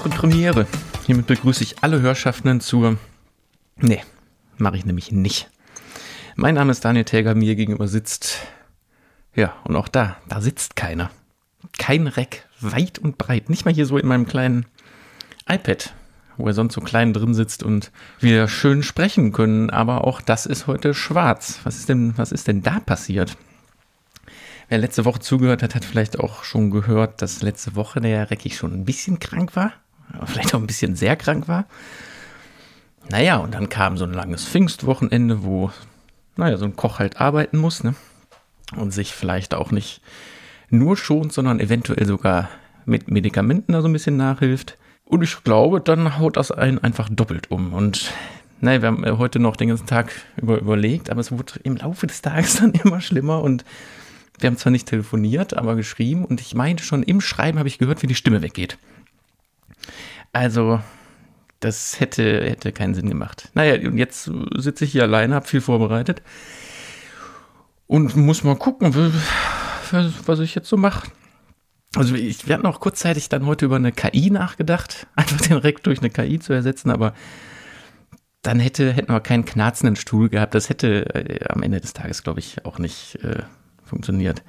Premiere, Premiere. Hiermit begrüße ich alle Hörschaffenden zur. Nee, mache ich nämlich nicht. Mein Name ist Daniel Täger, mir gegenüber sitzt. Ja, und auch da, da sitzt keiner. Kein Reck, weit und breit. Nicht mal hier so in meinem kleinen iPad, wo er sonst so klein drin sitzt und wir schön sprechen können. Aber auch das ist heute schwarz. Was ist denn, was ist denn da passiert? Wer letzte Woche zugehört hat, hat vielleicht auch schon gehört, dass letzte Woche der Recki schon ein bisschen krank war vielleicht auch ein bisschen sehr krank war. Naja, und dann kam so ein langes Pfingstwochenende, wo, naja, so ein Koch halt arbeiten muss, ne? Und sich vielleicht auch nicht nur schont, sondern eventuell sogar mit Medikamenten da so ein bisschen nachhilft. Und ich glaube, dann haut das einen einfach doppelt um. Und naja, wir haben äh, heute noch den ganzen Tag über überlegt, aber es wurde im Laufe des Tages dann immer schlimmer und wir haben zwar nicht telefoniert, aber geschrieben und ich meinte schon im Schreiben habe ich gehört, wie die Stimme weggeht. Also, das hätte, hätte keinen Sinn gemacht. Naja, und jetzt sitze ich hier alleine, habe viel vorbereitet und muss mal gucken, was ich jetzt so mache. Also ich werde noch kurzzeitig dann heute über eine KI nachgedacht, einfach den Rekt durch eine KI zu ersetzen, aber dann hätte, hätten wir keinen knarzenden Stuhl gehabt. Das hätte äh, am Ende des Tages, glaube ich, auch nicht äh, funktioniert.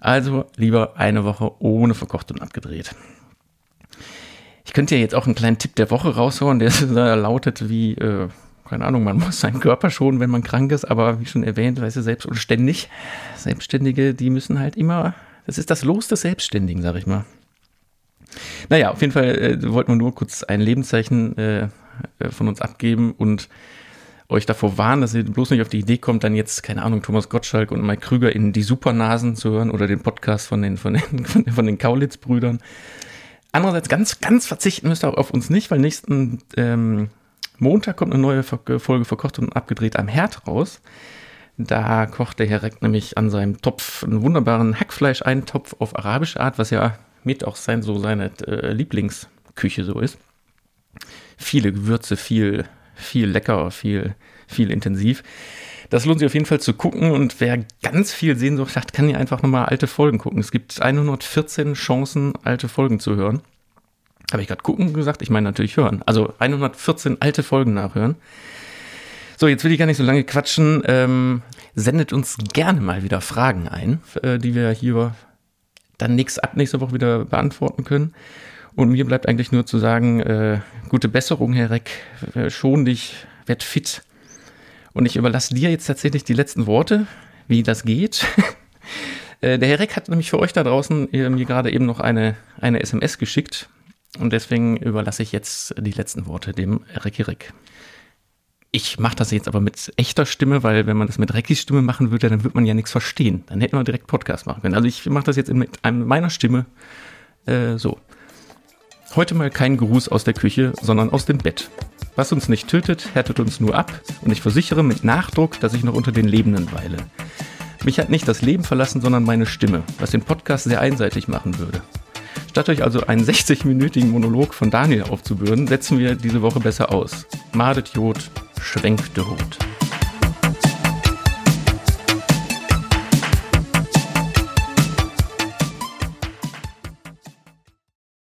Also lieber eine Woche ohne verkocht und abgedreht. Ich könnte ja jetzt auch einen kleinen Tipp der Woche raushauen, der lautet wie, äh, keine Ahnung, man muss seinen Körper schonen, wenn man krank ist, aber wie schon erwähnt, weißt du, selbst und ständig, Selbstständige, die müssen halt immer, das ist das Los des Selbstständigen, sag ich mal. Naja, auf jeden Fall äh, wollten wir nur kurz ein Lebenszeichen äh, äh, von uns abgeben und euch davor warnen, dass ihr bloß nicht auf die Idee kommt, dann jetzt, keine Ahnung, Thomas Gottschalk und Mike Krüger in die Supernasen zu hören oder den Podcast von den, von den, von den Kaulitz-Brüdern. Andererseits ganz, ganz verzichten müsst ihr auf uns nicht, weil nächsten ähm, Montag kommt eine neue Folge verkocht und abgedreht am Herd raus. Da kocht der Herr Reck nämlich an seinem Topf einen wunderbaren Hackfleisch-Eintopf auf arabische Art, was ja mit auch sein, so seine äh, Lieblingsküche so ist. Viele Gewürze, viel, viel lecker, viel, viel intensiv. Das lohnt sich auf jeden Fall zu gucken und wer ganz viel Sehnsucht hat, kann ja einfach nochmal alte Folgen gucken. Es gibt 114 Chancen, alte Folgen zu hören. Habe ich gerade gucken gesagt? Ich meine natürlich hören. Also 114 alte Folgen nachhören. So, jetzt will ich gar nicht so lange quatschen. Ähm, sendet uns gerne mal wieder Fragen ein, äh, die wir hier dann nächst, ab nächster Woche wieder beantworten können. Und mir bleibt eigentlich nur zu sagen, äh, gute Besserung, Herr Reck. Äh, schon dich, werd fit. Und ich überlasse dir jetzt tatsächlich die letzten Worte, wie das geht. Äh, der Herr Reck hat nämlich für euch da draußen äh, mir gerade eben noch eine, eine SMS geschickt. Und deswegen überlasse ich jetzt die letzten Worte dem Recki Reck. Ich mache das jetzt aber mit echter Stimme, weil wenn man das mit Reckis Stimme machen würde, dann würde man ja nichts verstehen. Dann hätten wir direkt Podcast machen können. Also ich mache das jetzt mit meiner Stimme äh, so. Heute mal kein Gruß aus der Küche, sondern aus dem Bett. Was uns nicht tötet, härtet uns nur ab und ich versichere mit Nachdruck, dass ich noch unter den Lebenden weile. Mich hat nicht das Leben verlassen, sondern meine Stimme, was den Podcast sehr einseitig machen würde. Statt euch also einen 60-minütigen Monolog von Daniel aufzubürden, setzen wir diese Woche besser aus. Madet Jod, schwenkt Hut.